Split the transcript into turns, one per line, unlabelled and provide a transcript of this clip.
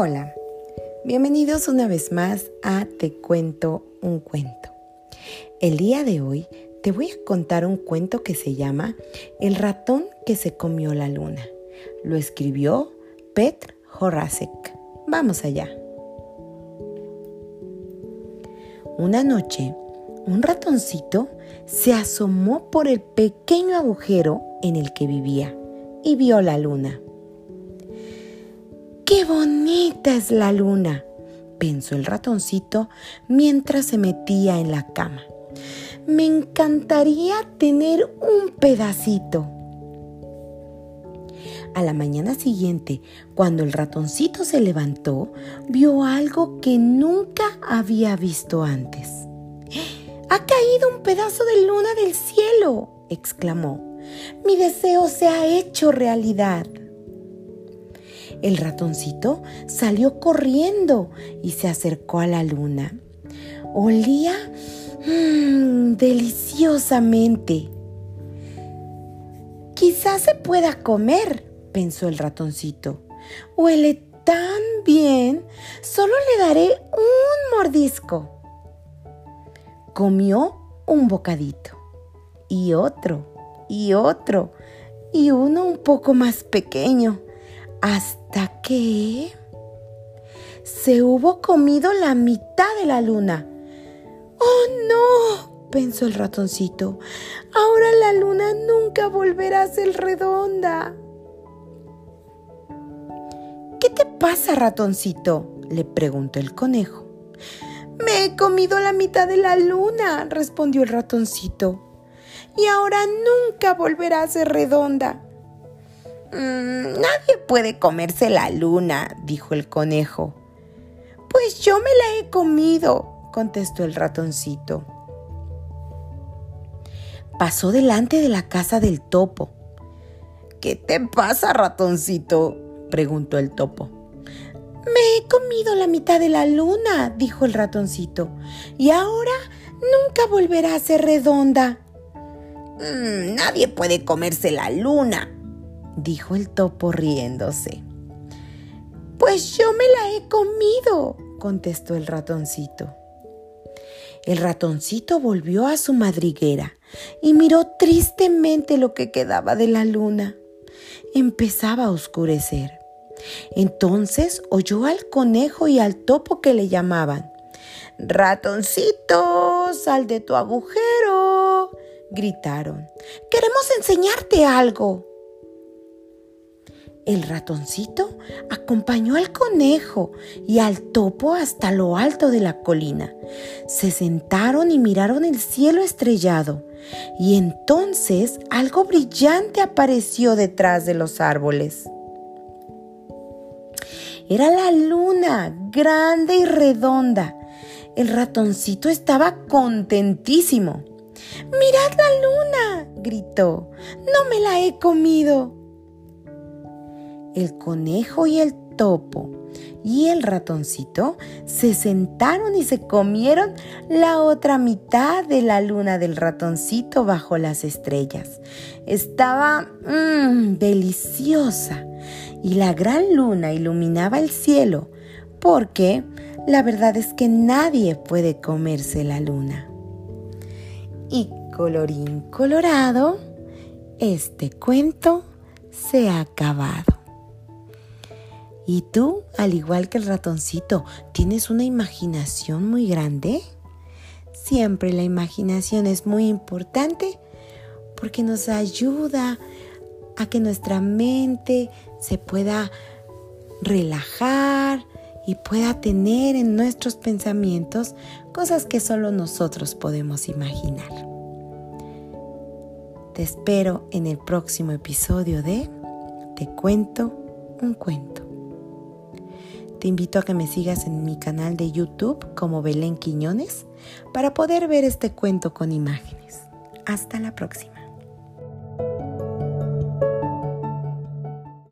Hola, bienvenidos una vez más a Te cuento un cuento. El día de hoy te voy a contar un cuento que se llama El ratón que se comió la luna. Lo escribió Petr Horacek. Vamos allá. Una noche, un ratoncito se asomó por el pequeño agujero en el que vivía y vio la luna. ¡Qué bonita es la luna! pensó el ratoncito mientras se metía en la cama. Me encantaría tener un pedacito. A la mañana siguiente, cuando el ratoncito se levantó, vio algo que nunca había visto antes. ¡Ha caído un pedazo de luna del cielo! exclamó. Mi deseo se ha hecho realidad. El ratoncito salió corriendo y se acercó a la luna. Olía mmm, deliciosamente. Quizás se pueda comer, pensó el ratoncito. Huele tan bien, solo le daré un mordisco. Comió un bocadito y otro y otro y uno un poco más pequeño hasta que se hubo comido la mitad de la luna. ¡Oh, no! pensó el ratoncito. Ahora la luna nunca volverá a ser redonda. ¿Qué te pasa, ratoncito? le preguntó el conejo. Me he comido la mitad de la luna, respondió el ratoncito. Y ahora nunca volverá a ser redonda. Mm, nadie puede comerse la luna, dijo el conejo. Pues yo me la he comido, contestó el ratoncito. Pasó delante de la casa del topo. ¿Qué te pasa, ratoncito? preguntó el topo. Me he comido la mitad de la luna, dijo el ratoncito, y ahora nunca volverá a ser redonda. Mm, nadie puede comerse la luna, dijo el topo riéndose. Pues yo me la he comido, contestó el ratoncito. El ratoncito volvió a su madriguera y miró tristemente lo que quedaba de la luna. Empezaba a oscurecer. Entonces oyó al conejo y al topo que le llamaban. Ratoncito, sal de tu agujero. gritaron. Queremos enseñarte algo. El ratoncito acompañó al conejo y al topo hasta lo alto de la colina. Se sentaron y miraron el cielo estrellado. Y entonces algo brillante apareció detrás de los árboles. Era la luna, grande y redonda. El ratoncito estaba contentísimo. ¡Mirad la luna! gritó. No me la he comido el conejo y el topo y el ratoncito se sentaron y se comieron la otra mitad de la luna del ratoncito bajo las estrellas. Estaba mmm, deliciosa y la gran luna iluminaba el cielo porque la verdad es que nadie puede comerse la luna. Y colorín colorado, este cuento se ha acabado. ¿Y tú, al igual que el ratoncito, tienes una imaginación muy grande? Siempre la imaginación es muy importante porque nos ayuda a que nuestra mente se pueda relajar y pueda tener en nuestros pensamientos cosas que solo nosotros podemos imaginar. Te espero en el próximo episodio de Te cuento un cuento. Te invito a que me sigas en mi canal de YouTube como Belén Quiñones para poder ver este cuento con imágenes. Hasta la próxima.